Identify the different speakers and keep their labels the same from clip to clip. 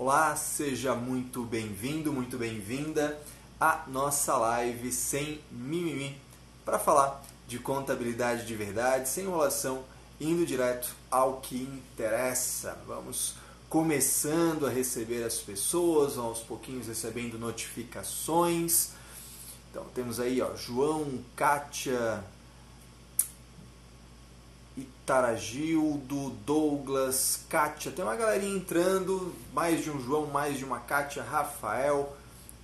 Speaker 1: Olá, seja muito bem-vindo, muito bem-vinda à nossa live sem mimimi para falar de contabilidade de verdade, sem enrolação, indo direto ao que interessa. Vamos começando a receber as pessoas, aos pouquinhos recebendo notificações. Então temos aí, ó, João, Kátia, Itaragildo, Douglas, Kátia, tem uma galerinha entrando, mais de um João, mais de uma Kátia, Rafael,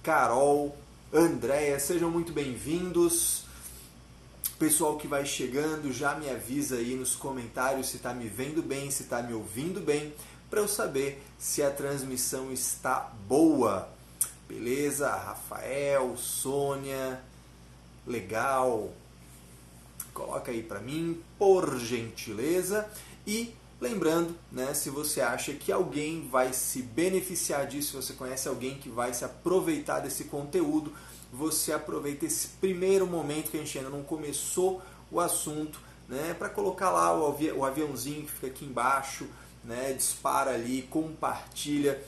Speaker 1: Carol, Andréia, sejam muito bem-vindos. Pessoal que vai chegando, já me avisa aí nos comentários se está me vendo bem, se está me ouvindo bem, para eu saber se a transmissão está boa. Beleza? Rafael, Sônia, legal, Coloca aí para mim, por gentileza. E lembrando, né, se você acha que alguém vai se beneficiar disso, se você conhece alguém que vai se aproveitar desse conteúdo, você aproveita esse primeiro momento que a gente ainda não começou o assunto, né, para colocar lá o, avi o aviãozinho que fica aqui embaixo, né, dispara ali, compartilha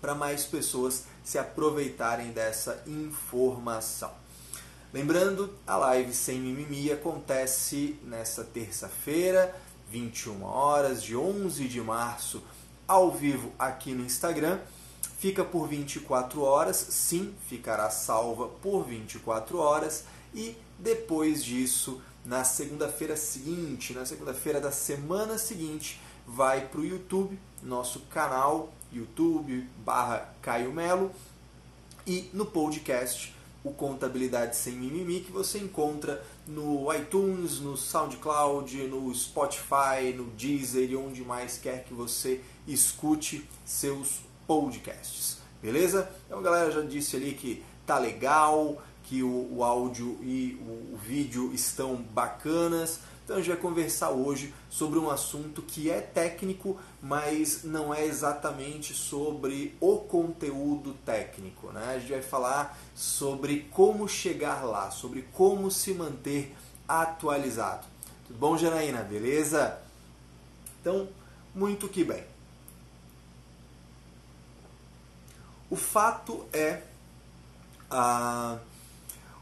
Speaker 1: para mais pessoas se aproveitarem dessa informação. Lembrando, a live sem mimimi acontece nessa terça-feira, 21 horas de 11 de março, ao vivo aqui no Instagram. Fica por 24 horas, sim, ficará salva por 24 horas e depois disso, na segunda-feira seguinte, na segunda-feira da semana seguinte, vai para o YouTube, nosso canal YouTube barra Caio Melo e no podcast o Contabilidade Sem Mimimi, que você encontra no iTunes, no SoundCloud, no Spotify, no Deezer e onde mais quer que você escute seus podcasts. Beleza? Então, a galera já disse ali que tá legal, que o, o áudio e o, o vídeo estão bacanas. Então a gente vai conversar hoje sobre um assunto que é técnico, mas não é exatamente sobre o conteúdo técnico. Né? A gente vai falar sobre como chegar lá, sobre como se manter atualizado. Tudo bom, Janaína? Beleza? Então, muito que bem. O fato é. Ah,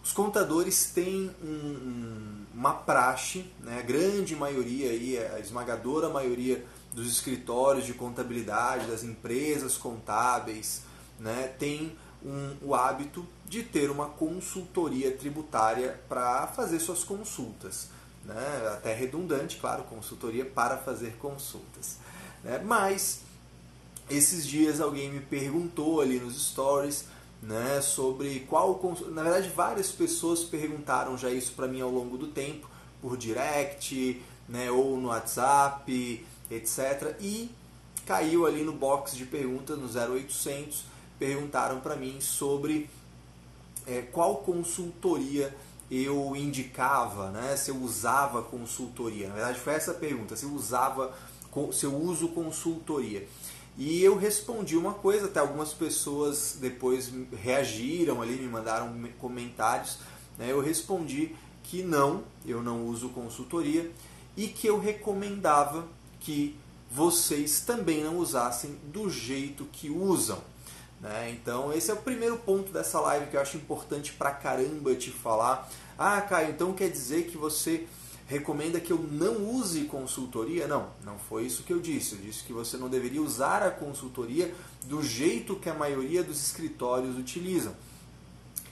Speaker 1: os contadores têm um, uma praxe, né? a grande maioria, aí, a esmagadora maioria dos escritórios de contabilidade, das empresas contábeis, né? tem um, o hábito de ter uma consultoria tributária para fazer suas consultas. Né? Até redundante, claro, consultoria para fazer consultas. Né? Mas esses dias alguém me perguntou ali nos stories né, sobre qual. Na verdade, várias pessoas perguntaram já isso para mim ao longo do tempo, por direct, né, ou no WhatsApp, etc. E caiu ali no box de perguntas, no 0800, perguntaram para mim sobre é, qual consultoria eu indicava, né, se eu usava consultoria. Na verdade, foi essa a pergunta: se eu usava, se eu uso consultoria. E eu respondi uma coisa, até algumas pessoas depois reagiram ali, me mandaram comentários. Né? Eu respondi que não, eu não uso consultoria e que eu recomendava que vocês também não usassem do jeito que usam. Né? Então, esse é o primeiro ponto dessa live que eu acho importante pra caramba te falar. Ah, Caio, então quer dizer que você recomenda que eu não use consultoria? Não, não foi isso que eu disse. Eu disse que você não deveria usar a consultoria do jeito que a maioria dos escritórios utilizam.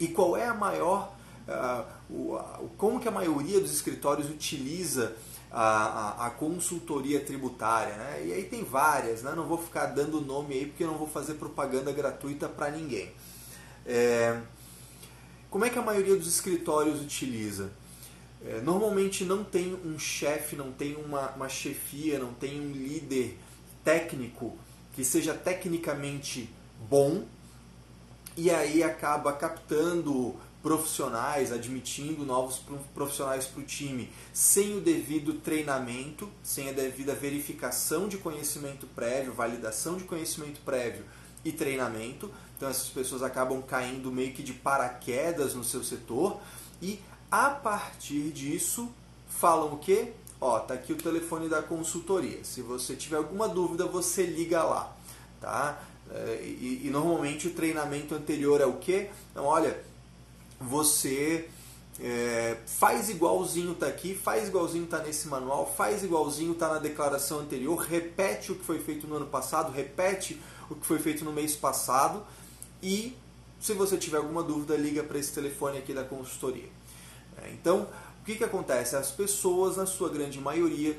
Speaker 1: E qual é a maior. Uh, como que a maioria dos escritórios utiliza a, a, a consultoria tributária? Né? E aí tem várias, né? não vou ficar dando nome aí porque eu não vou fazer propaganda gratuita para ninguém. É, como é que a maioria dos escritórios utiliza? É, normalmente não tem um chefe, não tem uma, uma chefia, não tem um líder técnico que seja tecnicamente bom e aí acaba captando profissionais, admitindo novos profissionais para o time sem o devido treinamento, sem a devida verificação de conhecimento prévio, validação de conhecimento prévio e treinamento. Então essas pessoas acabam caindo meio que de paraquedas no seu setor e a partir disso, falam o quê? Ó, tá aqui o telefone da consultoria. Se você tiver alguma dúvida, você liga lá, tá? É, e, e, normalmente o treinamento anterior é o quê? Então, olha, você é, faz igualzinho tá aqui, faz igualzinho tá nesse manual, faz igualzinho tá na declaração anterior, repete o que foi feito no ano passado, repete o que foi feito no mês passado e se você tiver alguma dúvida, liga para esse telefone aqui da consultoria. É, então, o que, que acontece? As pessoas, na sua grande maioria,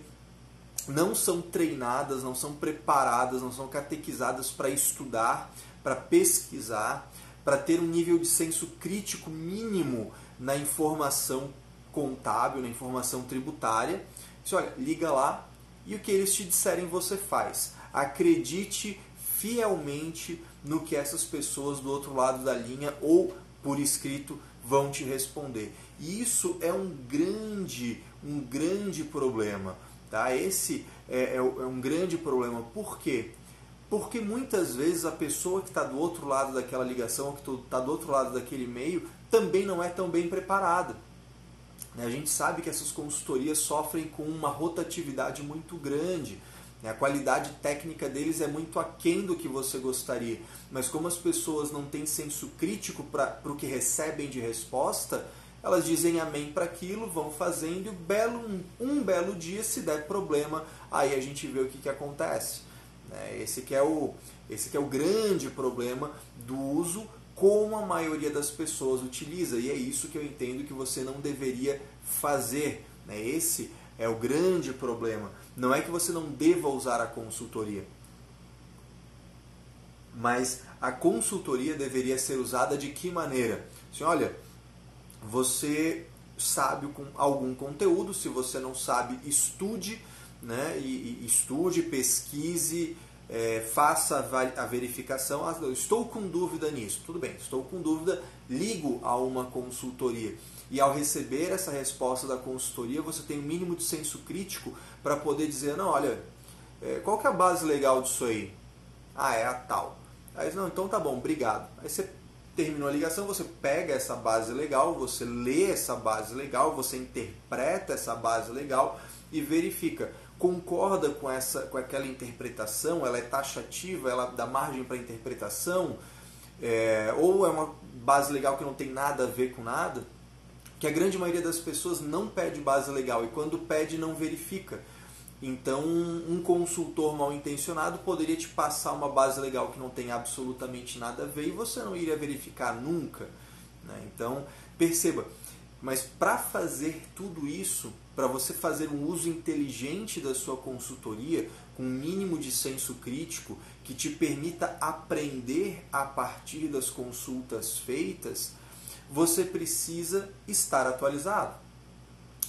Speaker 1: não são treinadas, não são preparadas, não são catequizadas para estudar, para pesquisar, para ter um nível de senso crítico mínimo na informação contábil, na informação tributária. Você olha, liga lá e o que eles te disserem você faz. Acredite fielmente no que essas pessoas do outro lado da linha ou por escrito vão te responder. E isso é um grande, um grande problema. Tá? Esse é, é, é um grande problema. Por quê? Porque muitas vezes a pessoa que está do outro lado daquela ligação, que está do outro lado daquele e-mail, também não é tão bem preparada. A gente sabe que essas consultorias sofrem com uma rotatividade muito grande. Né? A qualidade técnica deles é muito aquém do que você gostaria. Mas como as pessoas não têm senso crítico para o que recebem de resposta, elas dizem amém para aquilo, vão fazendo, e belo, um, um, belo dia, se der problema, aí a gente vê o que, que acontece. Né? Esse, que é o, esse que é o grande problema do uso como a maioria das pessoas utiliza, e é isso que eu entendo que você não deveria fazer. Né? Esse é o grande problema. Não é que você não deva usar a consultoria, mas a consultoria deveria ser usada de que maneira? Assim, olha, você sabe algum conteúdo, se você não sabe, estude, né? E, e estude, pesquise, é, faça a verificação. Ah, estou com dúvida nisso. Tudo bem, estou com dúvida, ligo a uma consultoria. E ao receber essa resposta da consultoria, você tem o um mínimo de senso crítico para poder dizer, não, olha, é, qual que é a base legal disso aí? Ah, é a tal. Aí, não, então tá bom, obrigado. Aí você terminou a ligação, você pega essa base legal, você lê essa base legal, você interpreta essa base legal e verifica. Concorda com essa com aquela interpretação? Ela é taxativa? Ela dá margem para interpretação? É, ou é uma base legal que não tem nada a ver com nada? que a grande maioria das pessoas não pede base legal e quando pede não verifica. Então, um consultor mal intencionado poderia te passar uma base legal que não tem absolutamente nada a ver e você não iria verificar nunca. Né? Então, perceba, mas para fazer tudo isso, para você fazer um uso inteligente da sua consultoria, com um mínimo de senso crítico, que te permita aprender a partir das consultas feitas, você precisa estar atualizado.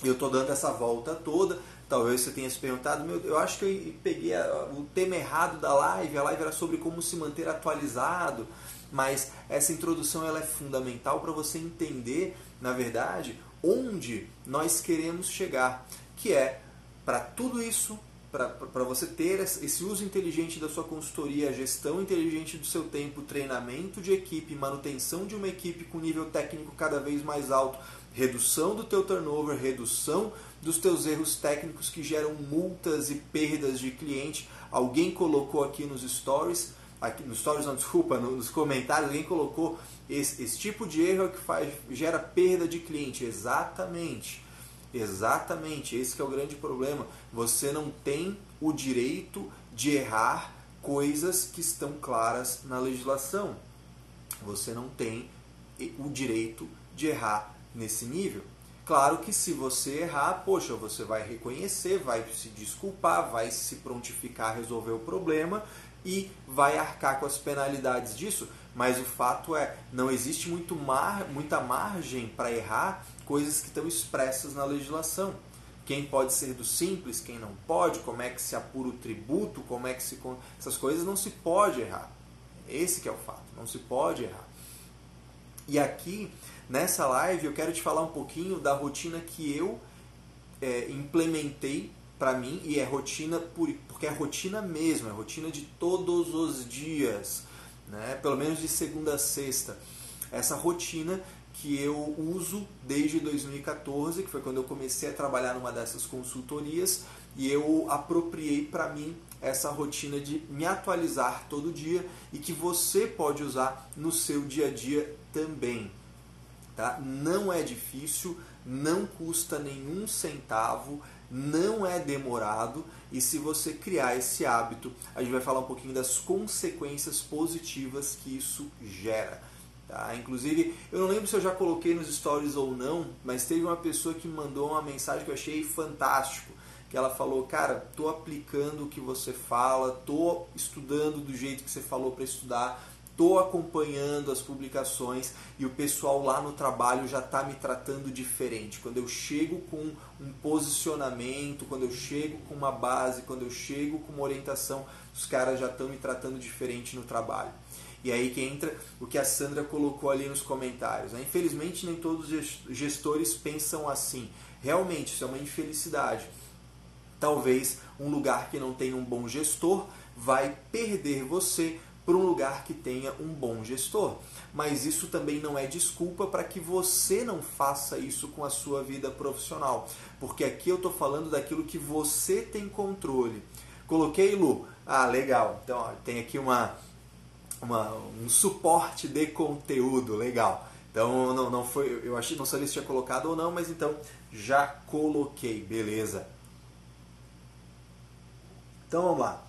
Speaker 1: Eu estou dando essa volta toda. Talvez você tenha se perguntado, meu, eu acho que eu peguei o tema errado da live. A live era sobre como se manter atualizado, mas essa introdução ela é fundamental para você entender, na verdade, onde nós queremos chegar, que é para tudo isso para você ter esse uso inteligente da sua consultoria, gestão inteligente do seu tempo, treinamento de equipe, manutenção de uma equipe com nível técnico cada vez mais alto, redução do teu turnover, redução dos teus erros técnicos que geram multas e perdas de cliente. Alguém colocou aqui nos stories, aqui nos stories não, desculpa, nos comentários, alguém colocou esse, esse tipo de erro que faz, gera perda de cliente. Exatamente. Exatamente, esse é o grande problema. Você não tem o direito de errar coisas que estão claras na legislação. Você não tem o direito de errar nesse nível. Claro que se você errar, poxa, você vai reconhecer, vai se desculpar, vai se prontificar a resolver o problema e vai arcar com as penalidades disso. Mas o fato é, não existe muito mar, muita margem para errar coisas que estão expressas na legislação. Quem pode ser do simples, quem não pode, como é que se apura o tributo, como é que se. Essas coisas não se pode errar. Esse é o fato, não se pode errar. E aqui, nessa live, eu quero te falar um pouquinho da rotina que eu é, implementei para mim, e é rotina por, porque é rotina mesmo, é rotina de todos os dias, né? pelo menos de segunda a sexta. Essa rotina que eu uso desde 2014, que foi quando eu comecei a trabalhar numa dessas consultorias, e eu apropriei para mim essa rotina de me atualizar todo dia e que você pode usar no seu dia a dia também. Tá? Não é difícil, não custa nenhum centavo, não é demorado e se você criar esse hábito, a gente vai falar um pouquinho das consequências positivas que isso gera. Tá? Inclusive, eu não lembro se eu já coloquei nos stories ou não, mas teve uma pessoa que mandou uma mensagem que eu achei fantástico. Que ela falou, cara, tô aplicando o que você fala, tô estudando do jeito que você falou para estudar, tô acompanhando as publicações e o pessoal lá no trabalho já está me tratando diferente. Quando eu chego com um posicionamento, quando eu chego com uma base, quando eu chego com uma orientação, os caras já estão me tratando diferente no trabalho. E aí que entra o que a Sandra colocou ali nos comentários. Né? Infelizmente, nem todos os gestores pensam assim. Realmente, isso é uma infelicidade. Talvez um lugar que não tenha um bom gestor vai perder você para um lugar que tenha um bom gestor. Mas isso também não é desculpa para que você não faça isso com a sua vida profissional. Porque aqui eu estou falando daquilo que você tem controle. Coloquei, Lu? Ah, legal. Então, ó, tem aqui uma, uma, um suporte de conteúdo, legal. Então não, não foi, eu achei, não sabia se tinha colocado ou não, mas então já coloquei, beleza. Então vamos lá.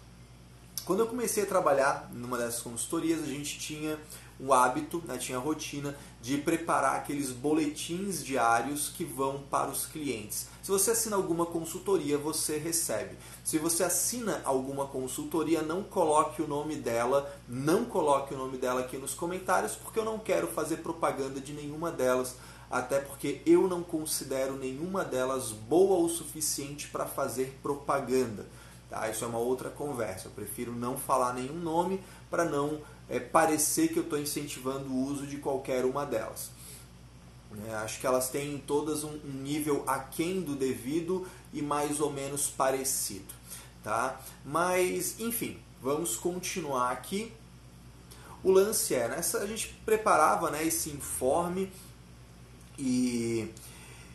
Speaker 1: Quando eu comecei a trabalhar numa dessas consultorias, a gente tinha o hábito, né, tinha a rotina de preparar aqueles boletins diários que vão para os clientes. Se você assina alguma consultoria, você recebe. Se você assina alguma consultoria, não coloque o nome dela, não coloque o nome dela aqui nos comentários, porque eu não quero fazer propaganda de nenhuma delas, até porque eu não considero nenhuma delas boa o suficiente para fazer propaganda. Tá? Isso é uma outra conversa. Eu prefiro não falar nenhum nome para não é, parecer que eu estou incentivando o uso de qualquer uma delas. É, acho que elas têm todas um, um, nível aquém do devido e mais ou menos parecido. Tá? Mas, enfim, vamos continuar aqui. O lance é, nessa, a gente preparava né, esse informe e,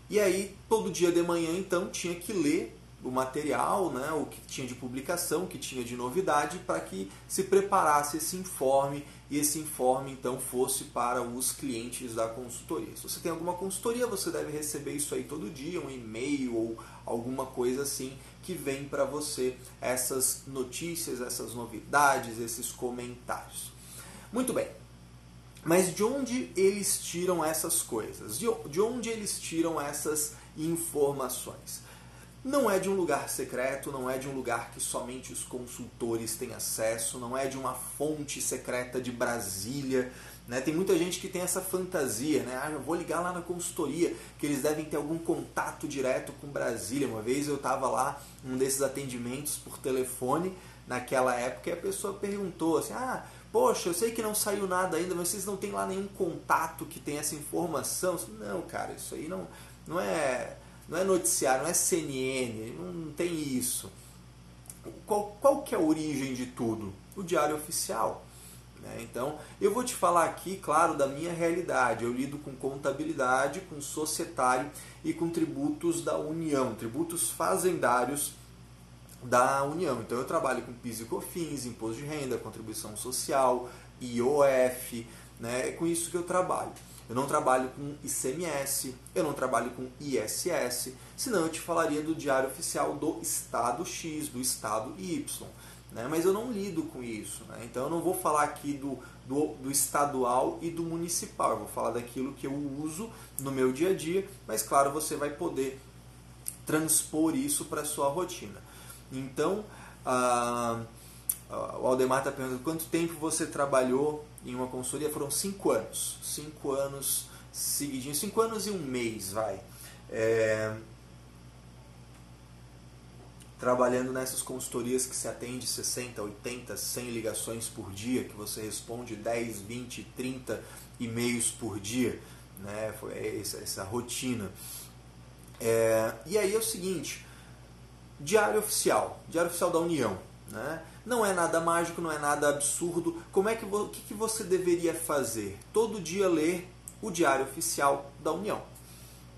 Speaker 1: e aí todo dia de manhã então tinha que ler o material, né, o que tinha de publicação, o que tinha de novidade, para que se preparasse esse informe e esse informe então fosse para os clientes da consultoria. Se você tem alguma consultoria, você deve receber isso aí todo dia, um e-mail ou alguma coisa assim que vem para você essas notícias, essas novidades, esses comentários. Muito bem. Mas de onde eles tiram essas coisas? De onde eles tiram essas informações? Não é de um lugar secreto, não é de um lugar que somente os consultores têm acesso, não é de uma fonte secreta de Brasília. Né? Tem muita gente que tem essa fantasia, né? Ah, eu vou ligar lá na consultoria, que eles devem ter algum contato direto com Brasília. Uma vez eu estava lá, um desses atendimentos por telefone, naquela época, e a pessoa perguntou assim: Ah, poxa, eu sei que não saiu nada ainda, mas vocês não têm lá nenhum contato que tenha essa informação? Não, cara, isso aí não, não é não é noticiário, não é CNN, não tem isso. Qual, qual que é a origem de tudo? O Diário Oficial. Né? Então, eu vou te falar aqui, claro, da minha realidade. Eu lido com contabilidade, com societário e com tributos da União, tributos fazendários da União. Então, eu trabalho com PIS e COFINS, Imposto de Renda, Contribuição Social, IOF, né? é com isso que eu trabalho. Eu não trabalho com ICMS, eu não trabalho com ISS, senão eu te falaria do diário oficial do Estado X, do Estado Y. Né? Mas eu não lido com isso. Né? Então eu não vou falar aqui do, do, do, estadual e do municipal. Eu vou falar daquilo que eu uso no meu dia a dia, mas claro, você vai poder transpor isso para a sua rotina. Então, ah, o Aldemar está perguntando quanto tempo você trabalhou em uma consultoria foram cinco anos. Cinco anos seguidinhos, cinco anos e um mês, vai. É, trabalhando nessas consultorias que se atende 60, 80, 100 ligações por dia, que você responde 10, 20, 30 e-mails por dia, né? Foi essa, essa rotina. É, e aí é o seguinte, diário oficial, diário oficial da União, né? Não é nada mágico, não é nada absurdo. Como é que o que, que você deveria fazer? Todo dia ler o Diário Oficial da União.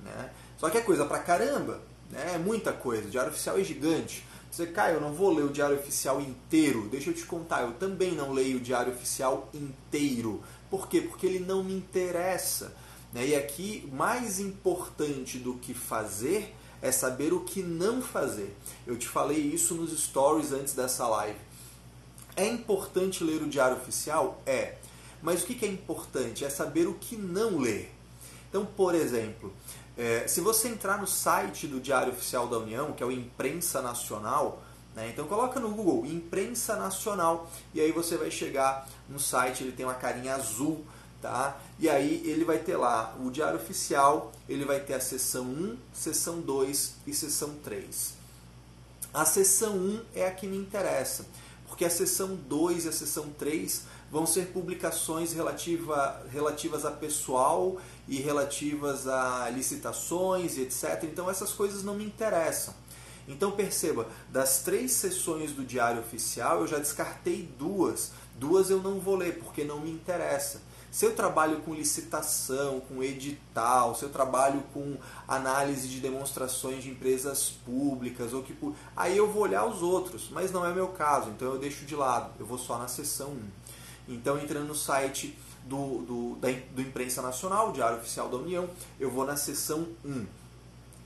Speaker 1: Né? Só que é coisa pra caramba. né? é muita coisa, o Diário Oficial é gigante. Você, cai, eu não vou ler o Diário Oficial inteiro. Deixa eu te contar, eu também não leio o Diário Oficial inteiro. Por quê? Porque ele não me interessa. Né? E aqui, mais importante do que fazer é saber o que não fazer. Eu te falei isso nos stories antes dessa live. É importante ler o Diário Oficial? É. Mas o que é importante? É saber o que não ler. Então, por exemplo, é, se você entrar no site do Diário Oficial da União, que é o Imprensa Nacional, né, então coloca no Google Imprensa Nacional e aí você vai chegar no site, ele tem uma carinha azul, tá? E aí ele vai ter lá o Diário Oficial, ele vai ter a seção 1, seção 2 e seção 3. A seção 1 é a que me interessa, porque a seção 2 e a seção 3 vão ser publicações relativa, relativas a pessoal e relativas a licitações e etc. Então essas coisas não me interessam. Então perceba, das três sessões do Diário Oficial eu já descartei duas. Duas eu não vou ler porque não me interessa. Se eu trabalho com licitação, com edital, se eu trabalho com análise de demonstrações de empresas públicas, ou que aí eu vou olhar os outros, mas não é meu caso, então eu deixo de lado, eu vou só na seção 1. Então, entrando no site do, do, da, do Imprensa Nacional, Diário Oficial da União, eu vou na seção 1.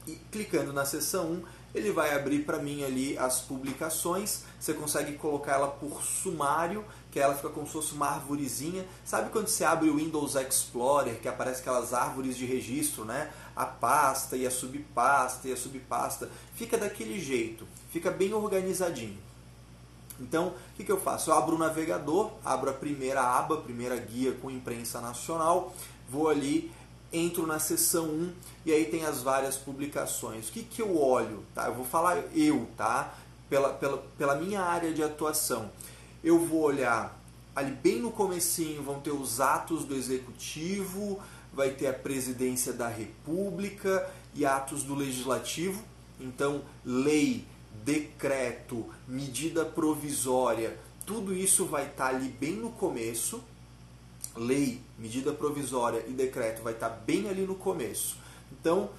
Speaker 1: E clicando na seção 1, ele vai abrir para mim ali as publicações. Você consegue colocar ela por sumário, que ela fica como se fosse uma árvorezinha. Sabe quando você abre o Windows Explorer, que aparece aquelas árvores de registro, né? A pasta e a subpasta e a subpasta. Fica daquele jeito, fica bem organizadinho. Então, o que, que eu faço? Eu abro o navegador, abro a primeira aba, a primeira guia com imprensa nacional, vou ali, entro na seção 1 e aí tem as várias publicações. O que, que eu olho? Tá? Eu vou falar eu, tá? Pela, pela, pela minha área de atuação. Eu vou olhar ali bem no comecinho vão ter os atos do executivo, vai ter a presidência da república e atos do legislativo. Então, lei, decreto, medida provisória, tudo isso vai estar ali bem no começo. Lei, medida provisória e decreto vai estar bem ali no começo. Então,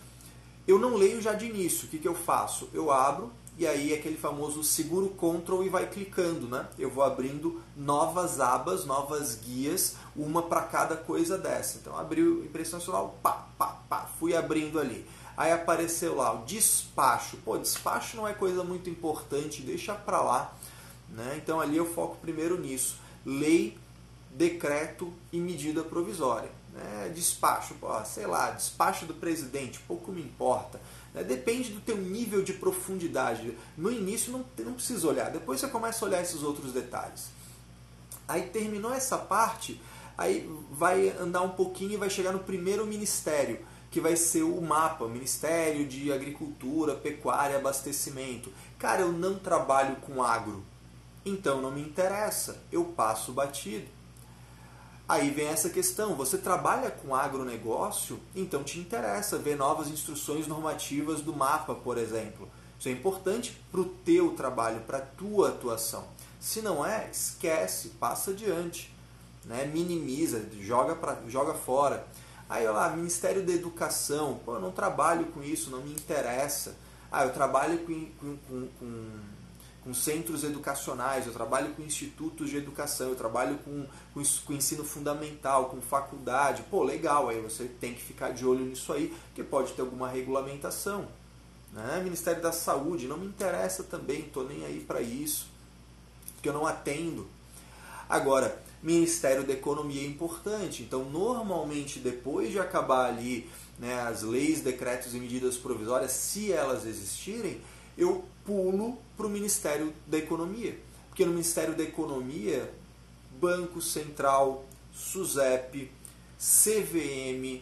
Speaker 1: eu não leio já de início. O que, que eu faço? Eu abro e aí aquele famoso seguro Ctrl e vai clicando, né? Eu vou abrindo novas abas, novas guias, uma para cada coisa dessa. Então, abriu impressão nacional, pá, pá, pá, fui abrindo ali. Aí apareceu lá o despacho. Pô, despacho não é coisa muito importante, deixa para lá. Né? Então ali eu foco primeiro nisso. Lei, decreto e medida provisória. Né? Despacho, pô, sei lá, despacho do presidente, pouco me importa. Né? Depende do teu nível de profundidade. No início não, não precisa olhar, depois você começa a olhar esses outros detalhes. Aí terminou essa parte, aí vai andar um pouquinho e vai chegar no primeiro ministério que vai ser o mapa, Ministério de Agricultura, Pecuária Abastecimento. Cara, eu não trabalho com agro, então não me interessa, eu passo batido. Aí vem essa questão, você trabalha com agronegócio, então te interessa ver novas instruções normativas do mapa, por exemplo. Isso é importante para o teu trabalho, para a tua atuação. Se não é, esquece, passa adiante, né? minimiza, joga, pra, joga fora. Aí, olha lá, Ministério da Educação, pô, eu não trabalho com isso, não me interessa. Ah, eu trabalho com, com, com, com centros educacionais, eu trabalho com institutos de educação, eu trabalho com, com, com ensino fundamental, com faculdade. Pô, legal, aí você tem que ficar de olho nisso aí, porque pode ter alguma regulamentação. Né? Ministério da Saúde, não me interessa também, estou nem aí para isso, porque eu não atendo. Agora, Ministério da Economia é importante. Então, normalmente, depois de acabar ali né, as leis, decretos e medidas provisórias, se elas existirem, eu pulo para o Ministério da Economia. Porque no Ministério da Economia, Banco Central, SUSEP, CVM,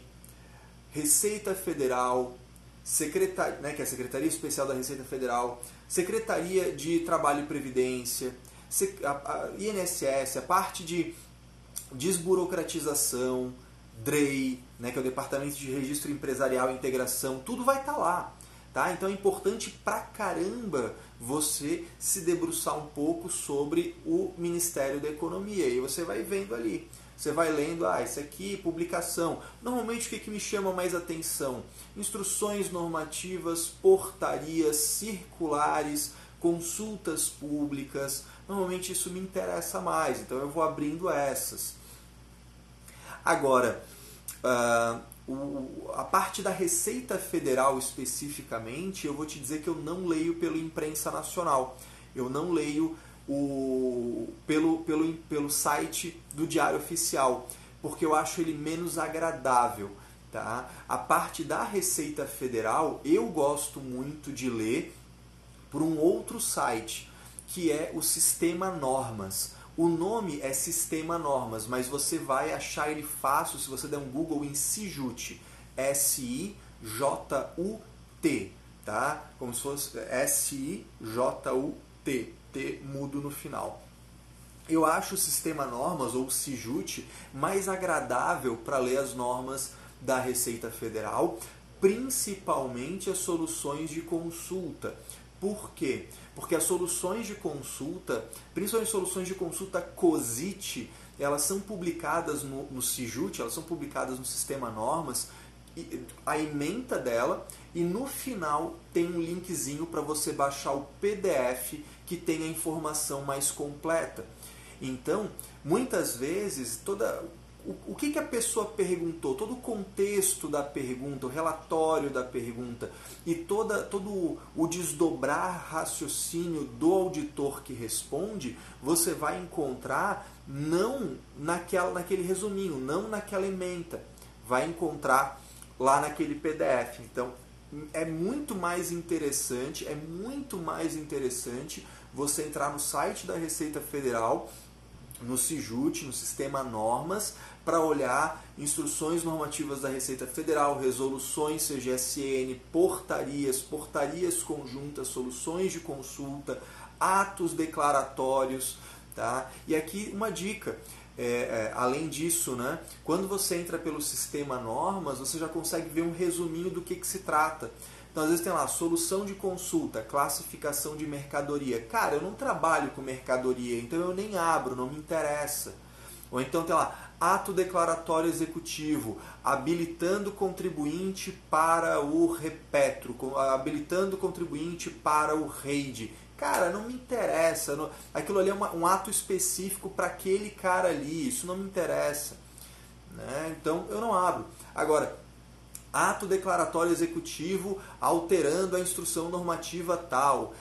Speaker 1: Receita Federal, Secretaria, né, que é a Secretaria Especial da Receita Federal, Secretaria de Trabalho e Previdência, a, INSS, a parte de desburocratização, DREI, né, que é o Departamento de Registro Empresarial e Integração, tudo vai estar tá lá. Tá? Então é importante pra caramba você se debruçar um pouco sobre o Ministério da Economia. E você vai vendo ali. Você vai lendo, ah, isso aqui, publicação. Normalmente o que, que me chama mais atenção? Instruções normativas, portarias, circulares, consultas públicas. Normalmente isso me interessa mais, então eu vou abrindo essas. Agora, uh, o, a parte da Receita Federal especificamente, eu vou te dizer que eu não leio pelo imprensa nacional. Eu não leio o, pelo, pelo, pelo site do Diário Oficial, porque eu acho ele menos agradável. Tá? A parte da Receita Federal eu gosto muito de ler por um outro site, que é o Sistema Normas. O nome é Sistema Normas, mas você vai achar ele fácil se você der um Google em Sijut. S-I-J-U-T, tá? Como se fosse S-I-J-U-T, T mudo no final. Eu acho o Sistema Normas, ou Sijut, mais agradável para ler as normas da Receita Federal, principalmente as soluções de consulta. Por quê? Porque as soluções de consulta, principalmente soluções de consulta COSIT, elas são publicadas no, no CIJUT, elas são publicadas no Sistema Normas, a ementa dela e no final tem um linkzinho para você baixar o PDF que tem a informação mais completa. Então, muitas vezes, toda o, que, que a pessoa perguntou, todo o contexto da pergunta, o relatório da pergunta e toda, todo o desdobrar raciocínio do auditor que responde, você vai encontrar não naquela, naquele resuminho, não naquela ementa. Vai encontrar lá naquele PDF. Então, é muito mais interessante, é muito mais interessante você entrar no site da Receita Federal, no CIJUT, no Sistema Normas, para olhar instruções normativas da Receita Federal, resoluções CGSN, portarias, portarias conjuntas, soluções de consulta, atos declaratórios. Tá? E aqui uma dica. É, é, além disso, né, quando você entra pelo sistema normas, você já consegue ver um resuminho do que, que se trata. Então, às vezes tem lá, solução de consulta, classificação de mercadoria. Cara, eu não trabalho com mercadoria, então eu nem abro, não me interessa. Ou então tem lá, ato declaratório executivo, habilitando contribuinte para o repetro, habilitando contribuinte para o REID. Cara, não me interessa. Aquilo ali é um ato específico para aquele cara ali. Isso não me interessa. Né? Então eu não abro. Agora, ato declaratório executivo alterando a instrução normativa tal,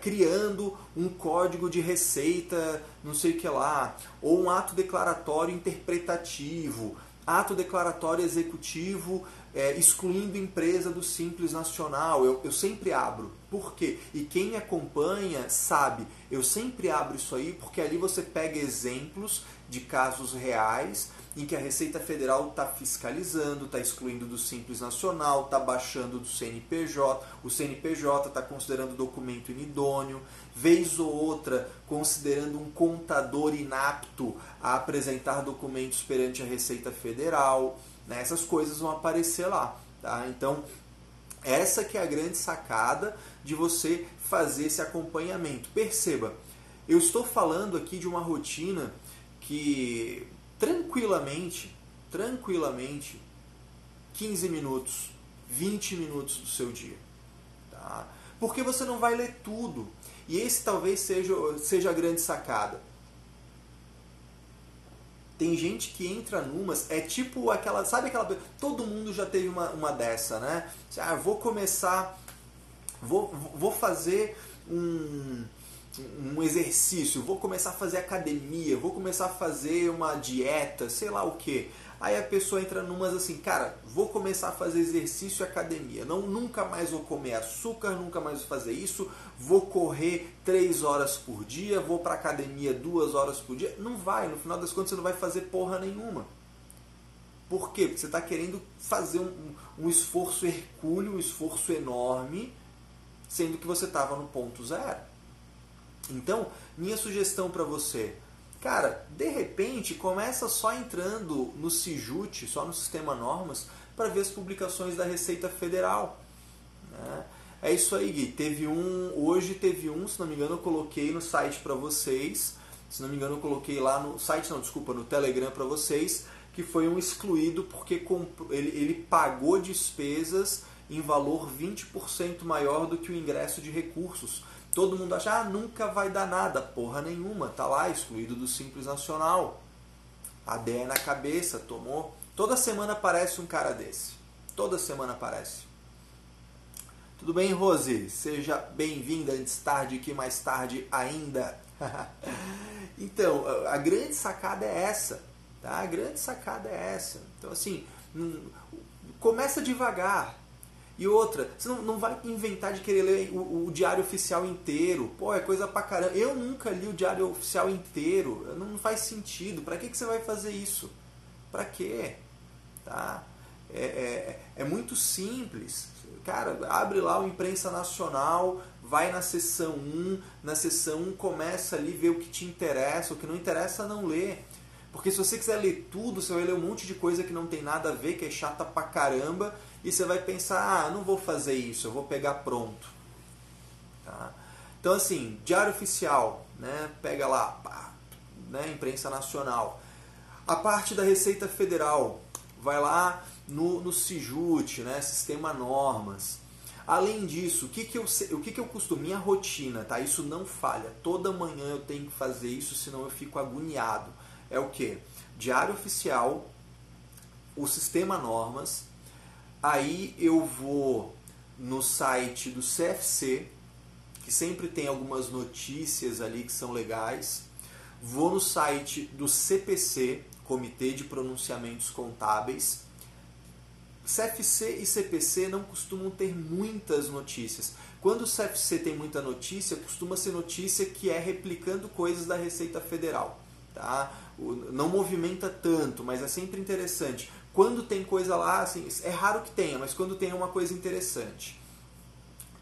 Speaker 1: criando um código de receita, não sei o que lá, ou um ato declaratório interpretativo, ato declaratório executivo é, excluindo empresa do Simples Nacional. Eu, eu sempre abro. Por quê? E quem me acompanha sabe, eu sempre abro isso aí porque ali você pega exemplos de casos reais em que a Receita Federal está fiscalizando, está excluindo do Simples Nacional, está baixando do CNPJ, o CNPJ está considerando documento inidôneo, vez ou outra considerando um contador inapto a apresentar documentos perante a Receita Federal. Né? Essas coisas vão aparecer lá. Tá? Então, essa que é a grande sacada de você fazer esse acompanhamento. Perceba, eu estou falando aqui de uma rotina que tranquilamente, tranquilamente, 15 minutos, 20 minutos do seu dia. Tá? Porque você não vai ler tudo. E esse talvez seja, seja a grande sacada. Tem gente que entra numas, é tipo aquela, sabe aquela, todo mundo já teve uma, uma dessa, né? Ah, vou começar, vou, vou fazer um, um exercício, vou começar a fazer academia, vou começar a fazer uma dieta, sei lá o que. Aí a pessoa entra numas assim, cara, vou começar a fazer exercício e academia. Não, nunca mais vou comer açúcar, nunca mais vou fazer isso. Vou correr três horas por dia, vou para academia duas horas por dia. Não vai, no final das contas você não vai fazer porra nenhuma. Por quê? Porque você está querendo fazer um, um esforço hercúleo, um esforço enorme, sendo que você estava no ponto zero. Então, minha sugestão para você, cara, de repente começa só entrando no Sijut, só no sistema normas, para ver as publicações da Receita Federal. Né? É isso aí, Gui. Teve um, hoje teve um, se não me engano, eu coloquei no site para vocês, Se não me engano, eu coloquei lá no site, não, desculpa, no Telegram para vocês, que foi um excluído porque ele, ele pagou despesas em valor 20% maior do que o ingresso de recursos. Todo mundo acha, ah, nunca vai dar nada. Porra nenhuma, tá lá, excluído do Simples Nacional. A na cabeça, tomou. Toda semana aparece um cara desse. Toda semana aparece. Tudo bem, Rose? Seja bem-vinda antes tarde que mais tarde ainda. então, a grande sacada é essa. Tá? A grande sacada é essa. Então, assim, começa devagar. E outra, você não, não vai inventar de querer ler o, o, diário oficial inteiro. Pô, é coisa pra caramba. Eu nunca li o diário oficial inteiro. Não faz sentido. Pra que, que você vai fazer isso? Pra quê? Tá? É, é, é muito simples. Cara, abre lá o Imprensa Nacional, vai na seção 1, na seção 1 começa ali, ver o que te interessa, o que não interessa não lê. Porque se você quiser ler tudo, você vai ler um monte de coisa que não tem nada a ver, que é chata pra caramba, e você vai pensar, ah, não vou fazer isso, eu vou pegar pronto. Tá? Então assim, Diário Oficial, né? pega lá, pá, né? Imprensa Nacional. A parte da Receita Federal, vai lá no, no CIJUT, né? Sistema Normas. Além disso, o que, que, eu, o que, que eu costumo? Minha rotina, tá? Isso não falha. Toda manhã eu tenho que fazer isso, senão eu fico agoniado é o que? Diário oficial, o sistema normas, aí eu vou no site do CFC, que sempre tem algumas notícias ali que são legais. Vou no site do CPC, Comitê de Pronunciamentos Contábeis. CFC e CPC não costumam ter muitas notícias. Quando o CFC tem muita notícia, costuma ser notícia que é replicando coisas da Receita Federal. Tá? não movimenta tanto, mas é sempre interessante. Quando tem coisa lá, assim, é raro que tenha, mas quando tem é uma coisa interessante.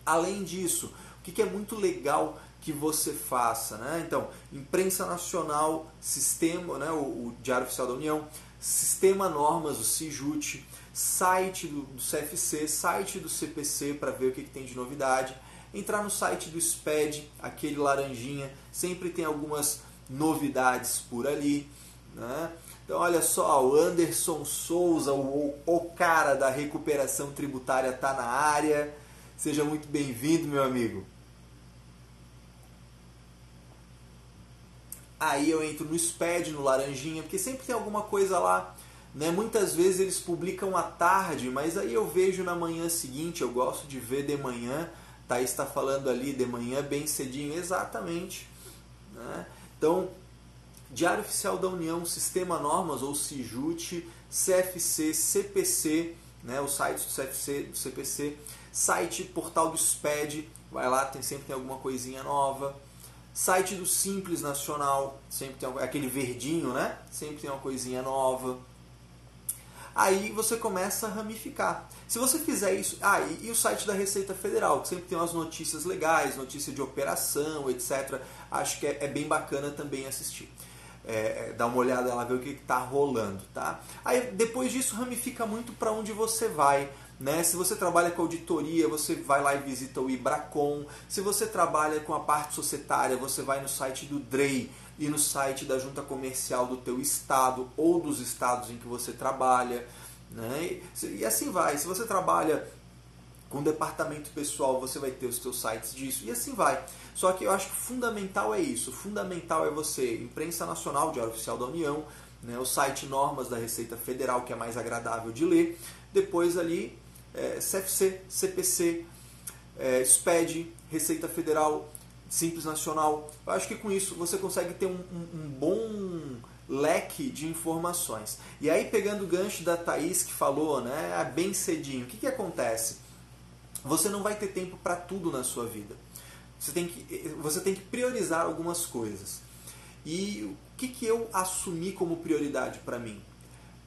Speaker 1: Além disso, o que é muito legal que você faça, né? Então, imprensa nacional, sistema, né? o, o Diário Oficial da União, sistema normas, o CIJUT, site do, do CFC, site do CPC para ver o que, que tem de novidade, entrar no site do SPED, aquele laranjinha, sempre tem algumas novidades por ali. Né? Então, olha só, o Anderson Souza, o, o cara da recuperação tributária, está na área. Seja muito bem-vindo, meu amigo. Aí eu entro no SPED, no Laranjinha, porque sempre tem alguma coisa lá. Né? Muitas vezes eles publicam à tarde, mas aí eu vejo na manhã seguinte, eu gosto de ver de manhã. Thaís está falando ali de manhã bem cedinho, exatamente. Né? Então, Diário Oficial da União, Sistema Normas ou CIJUT, CFC, CPC, né, os sites do CFC, do CPC, site portal do SPED, vai lá, tem, sempre tem alguma coisinha nova. Site do Simples Nacional, sempre tem aquele verdinho, né? Sempre tem uma coisinha nova. Aí você começa a ramificar. Se você fizer isso. Ah, e, e, o site da Receita Federal, que sempre tem umas notícias legais, notícia de operação, etc. Acho que é, é bem bacana também assistir. É, é dar uma olhada lá, ver o que está rolando. Tá? Aí depois disso ramifica muito para onde você vai. Né? Se você trabalha com auditoria, você vai lá e visita o Ibracon. Se você trabalha com a parte societária, você vai no site do DREI e no site da junta comercial do teu estado ou dos estados em que você trabalha. Né? E assim vai. Se você trabalha com departamento pessoal, você vai ter os seus sites disso e assim vai. Só que eu acho que fundamental é isso. Fundamental é você, imprensa nacional, Diário Oficial da União, né, o site Normas da Receita Federal, que é mais agradável de ler. Depois ali, é, CFC, CPC, é, SPED, Receita Federal, Simples Nacional. Eu acho que com isso você consegue ter um, um, um bom leque de informações. E aí, pegando o gancho da Thaís que falou, né, bem cedinho, o que, que acontece? Você não vai ter tempo para tudo na sua vida. Você tem, que, você tem que priorizar algumas coisas. E o que, que eu assumi como prioridade para mim?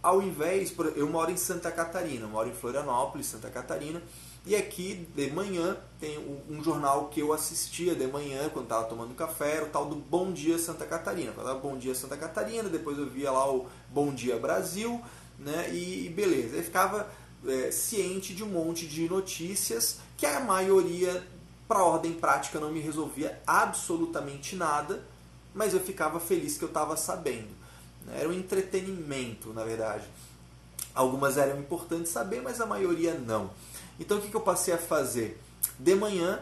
Speaker 1: Ao invés, eu moro em Santa Catarina, moro em Florianópolis, Santa Catarina, e aqui, de manhã, tem um jornal que eu assistia de manhã, quando estava tomando café, era o tal do Bom Dia Santa Catarina. Falava Bom Dia Santa Catarina, depois eu via lá o Bom Dia Brasil, né? E beleza. Aí ficava é, ciente de um monte de notícias que a maioria, para ordem prática, não me resolvia absolutamente nada, mas eu ficava feliz que eu estava sabendo. Era um entretenimento, na verdade. Algumas eram importantes saber, mas a maioria não. Então o que, que eu passei a fazer? De manhã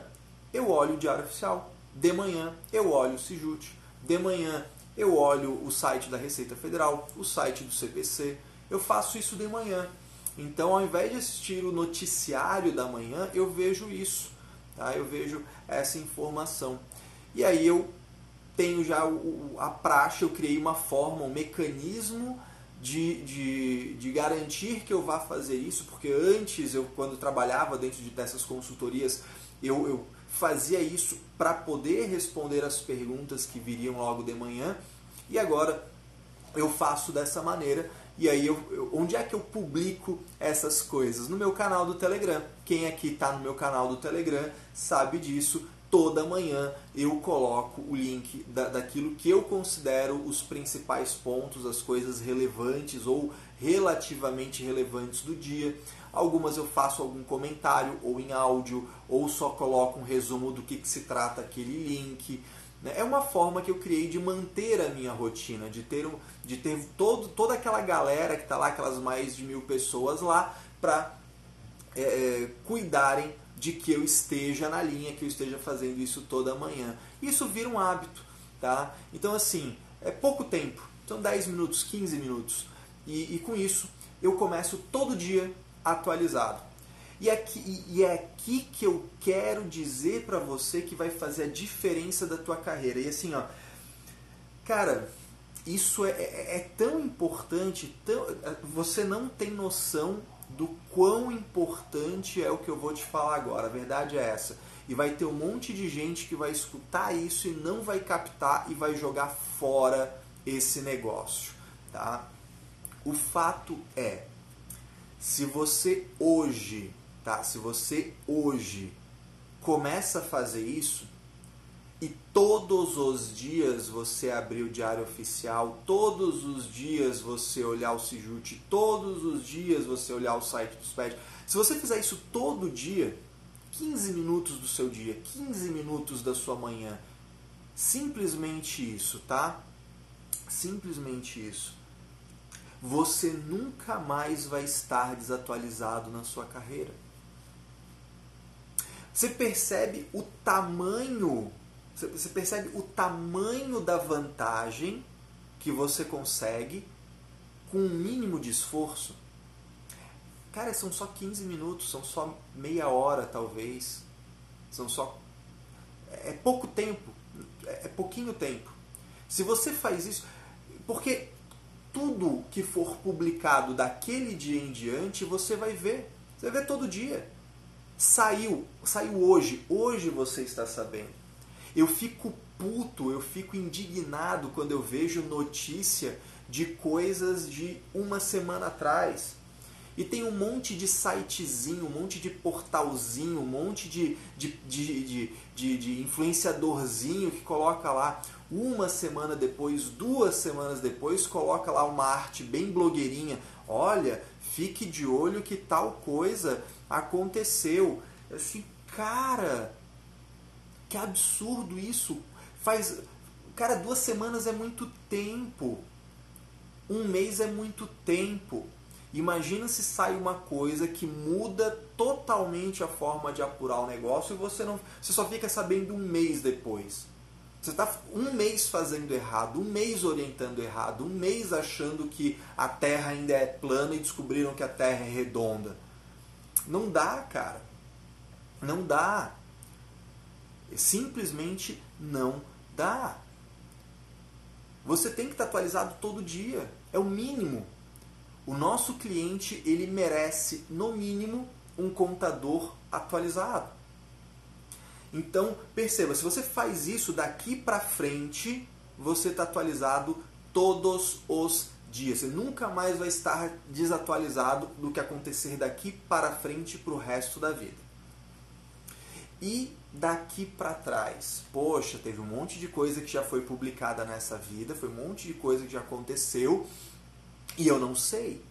Speaker 1: eu olho o Diário Oficial, de manhã eu olho o Sijut, de manhã eu olho o site da Receita Federal, o site do CPC, eu faço isso de manhã. Então, ao invés de assistir o noticiário da manhã, eu vejo isso, tá? eu vejo essa informação. E aí eu tenho já a praxe, eu criei uma forma, um mecanismo de, de, de, garantir que eu vá fazer isso, porque antes, eu quando trabalhava dentro de, dessas consultorias, eu, eu fazia isso para poder responder as perguntas que viriam logo de manhã, e agora eu faço dessa maneira. E aí, eu, eu, onde é que eu publico essas coisas? No meu canal do Telegram. Quem aqui está no meu canal do Telegram sabe disso. Toda manhã eu coloco o link da, daquilo que eu considero os principais pontos, as coisas relevantes ou relativamente relevantes do dia. Algumas eu faço algum comentário ou em áudio, ou só coloco um resumo do que, que se trata aquele link. Né? É uma forma que eu criei de manter a minha rotina, de ter, de ter todo, toda aquela galera que está lá, aquelas mais de mil pessoas lá, para é, é, cuidarem de que eu esteja na linha, que eu esteja fazendo isso toda manhã. Isso vira um hábito, tá? Então, assim, é pouco tempo, são 10 minutos, 15 minutos. E, e com isso, eu começo todo dia atualizado. E, aqui, e é aqui que eu quero dizer para você que vai fazer a diferença da tua carreira. E assim, ó, cara, isso é, é, é tão importante, tão, você não tem noção do quão importante é o que eu vou te falar agora. A verdade é essa. E vai ter um monte de gente que vai escutar isso e não vai captar e vai jogar fora esse negócio, tá? O fato é, se você hoje, tá? Se você hoje começa a fazer isso e todos os dias você abrir o diário oficial, todos os dias você olhar o Sijut, todos os dias você olhar o site do SPED, se você fizer isso todo dia, 15 minutos do seu dia, 15 minutos da sua manhã, simplesmente isso, tá? Simplesmente isso você nunca mais vai estar desatualizado na sua carreira. Você percebe o tamanho, você percebe o tamanho da vantagem que você consegue com um mínimo de esforço. Cara, são só 15 minutos, são só meia hora talvez. São só é pouco tempo, é pouquinho tempo. Se você faz isso, porque tudo que for publicado daquele dia em diante, você vai ver. Você vai ver todo dia. Saiu, saiu hoje, hoje você está sabendo. Eu fico puto, eu fico indignado quando eu vejo notícia de coisas de uma semana atrás. E tem um monte de sitezinho, um monte de portalzinho, um monte de, de, de, de, de influenciadorzinho que coloca lá uma semana depois, duas semanas depois, coloca lá uma arte bem blogueirinha. Olha, fique de olho que tal coisa aconteceu. Assim, cara, que absurdo isso. Faz, cara, duas semanas é muito tempo. Um mês é muito tempo. Imagina se sai uma coisa que muda totalmente a forma de apurar o negócio e você não, você só fica sabendo um mês depois. Você está um mês fazendo errado, um mês orientando errado, um mês achando que a Terra ainda é plana e descobriram que a Terra é redonda. Não dá, cara. Não dá. Simplesmente não dá. Você tem que estar atualizado todo dia. É o mínimo. O nosso cliente ele merece, no mínimo, um contador atualizado. Então, perceba, se você faz isso daqui para frente, você está atualizado todos os dias. Você nunca mais vai estar desatualizado do que acontecer daqui para frente para o resto da vida. E daqui para trás, poxa, teve um monte de coisa que já foi publicada nessa vida, foi um monte de coisa que já aconteceu e eu não sei.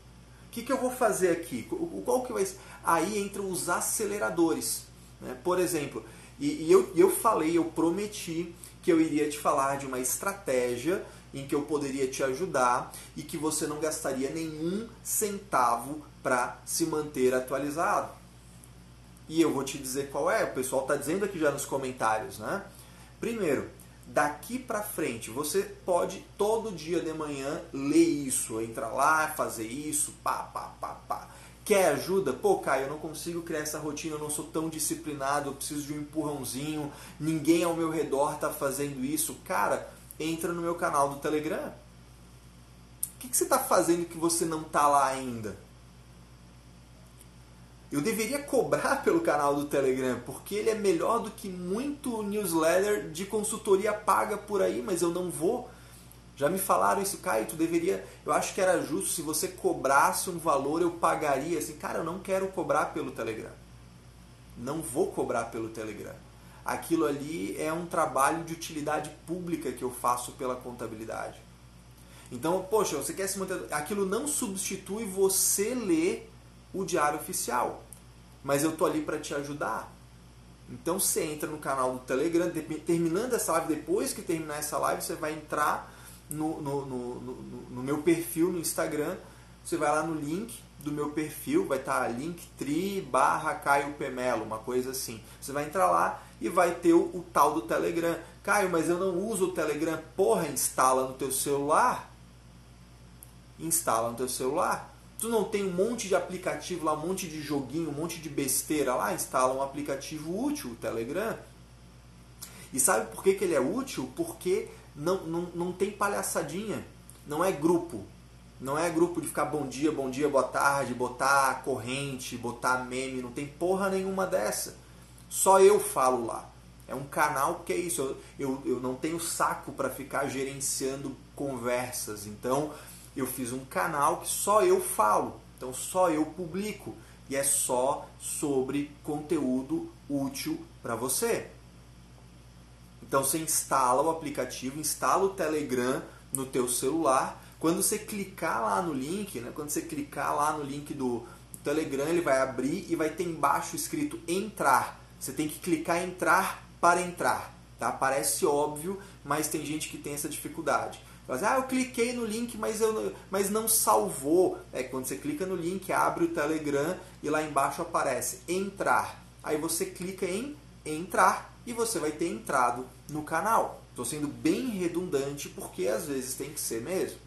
Speaker 1: O que, que eu vou fazer aqui? Qual que vai? Aí entram os aceleradores. Né? Por exemplo, E, e eu, eu falei, eu prometi que eu iria te falar de uma estratégia em que eu poderia te ajudar e que você não gastaria nenhum centavo para se manter atualizado. E eu vou te dizer qual é, o pessoal está dizendo aqui já nos comentários, né? Primeiro, daqui para frente, você pode todo dia de manhã ler isso, entrar lá, fazer isso, pá, pá, pá, pá. Quer ajuda? Pô, Caio, eu não consigo criar essa rotina, eu não sou tão disciplinado, eu preciso de um empurrãozinho, ninguém ao meu redor está fazendo isso. Cara, entra no meu canal do Telegram. O que, que você está fazendo que você não está lá ainda? Eu deveria cobrar pelo canal do Telegram, porque ele é melhor do que muito newsletter de consultoria paga por aí, mas eu não vou. Já me falaram isso, Caio, tu deveria. Eu acho que era justo se você cobrasse um valor, eu pagaria. Assim, cara, eu não quero cobrar pelo Telegram. Não vou cobrar pelo Telegram. Aquilo ali é um trabalho de utilidade pública que eu faço pela contabilidade. Então, poxa, você quer se manter. Aquilo não substitui você ler o diário oficial. Mas eu tô ali para te ajudar. Então você entra no canal do Telegram, terminando essa live, depois que terminar essa live, você vai entrar no, no, no, no, meu perfil no Instagram, você vai lá no link do meu perfil, vai estar tá linktree barra Caio Pemelo, uma coisa assim. Você vai entrar lá e vai ter o, o, tal do Telegram. Caio, mas eu não uso o Telegram. Porra, instala no teu celular. Instala no teu celular. Tu não tem um monte de aplicativo lá, um monte de joguinho, um monte de besteira lá? Instala um aplicativo útil, o Telegram. E sabe por que, que ele é útil? Porque não, não, não tem palhaçadinha. Não é grupo. Não é grupo de ficar bom dia, bom dia, boa tarde, botar corrente, botar meme. Não tem porra nenhuma dessa. Só eu falo lá. É um canal que é isso. Eu, eu, eu não tenho saco para ficar gerenciando conversas. Então eu fiz um canal que só eu falo. Então só eu publico. E é só sobre conteúdo útil para você. Então você instala o aplicativo, instala o Telegram no teu celular. Quando você clicar lá no link, né, quando você clicar lá no link do Telegram, ele vai abrir e vai ter embaixo escrito entrar. Você tem que clicar entrar para entrar. Tá? Parece óbvio, mas tem gente que tem essa dificuldade. Ah, eu cliquei no link, mas, eu, mas não salvou. É quando você clica no link, abre o Telegram e lá embaixo aparece entrar. Aí você clica em entrar e você vai ter entrado no canal. Estou sendo bem redundante porque às vezes tem que ser mesmo.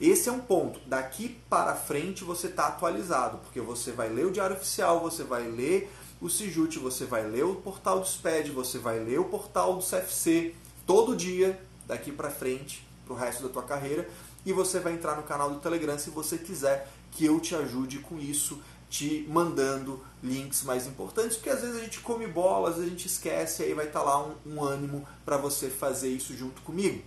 Speaker 1: Esse é um ponto. Daqui para frente você está atualizado, porque você vai ler o Diário Oficial, você vai ler o Sijut, você vai ler o portal do SPED, você vai ler o portal do CFC todo dia, daqui para frente, para o resto da tua carreira, e você vai entrar no canal do Telegram se você quiser que eu te ajude com isso, te mandando links mais importantes, porque às vezes a gente come bola, às vezes a gente esquece, aí vai estar tá lá um, um ânimo para você fazer isso junto comigo.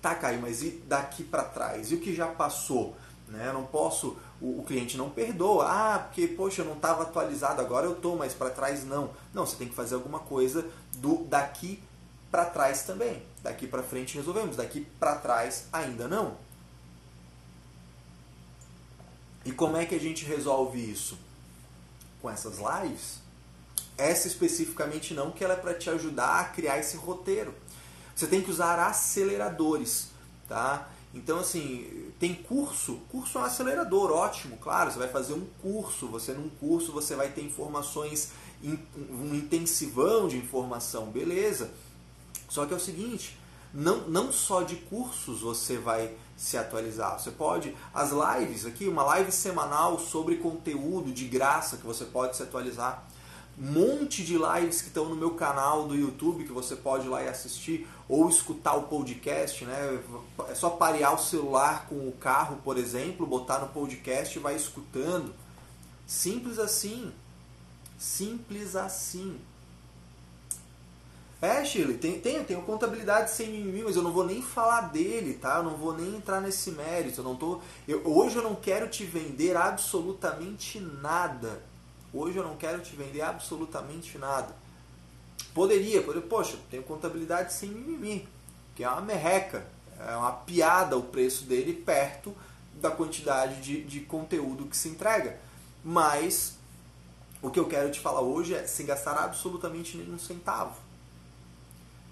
Speaker 1: Tá, Caio, mas e daqui para trás? E o que já passou? Né? Eu não posso, o, o, cliente não perdoa. Ah, porque, poxa, eu não estava atualizado, agora eu estou, mas para trás não. Não, você tem que fazer alguma coisa do daqui para trás também. Daqui para frente resolvemos, daqui para trás ainda não. E como é que a gente resolve isso? Com essas lives? Essa especificamente não, que ela é para te ajudar a criar esse roteiro. Você tem que usar aceleradores, tá? Então, assim, tem curso. Curso é um acelerador, ótimo, claro. Você vai fazer um curso. Você, num curso, você vai ter informações, um intensivão de informação, beleza. Só que é o seguinte, não, não só de cursos você vai se atualizar. Você pode, as lives aqui, uma live semanal sobre conteúdo de graça que você pode se atualizar monte de lives que estão no meu canal do YouTube que você pode ir lá e assistir ou escutar o podcast, né? É só parear o celular com o carro, por exemplo, botar no podcast e vai escutando. Simples assim. Simples assim. É, Shirley, tem, tem, tem contabilidade sem mimimi, mas eu não vou nem falar dele, tá? Eu não vou nem entrar nesse mérito. Eu não tô, eu, hoje eu não quero te vender absolutamente nada. Hoje eu não quero te vender absolutamente nada. Poderia, poderia poxa, tenho contabilidade sem mimimi, que é uma merreca, é uma piada o preço dele perto da quantidade de, de conteúdo que se entrega. Mas o que eu quero te falar hoje é sem gastar absolutamente nenhum centavo.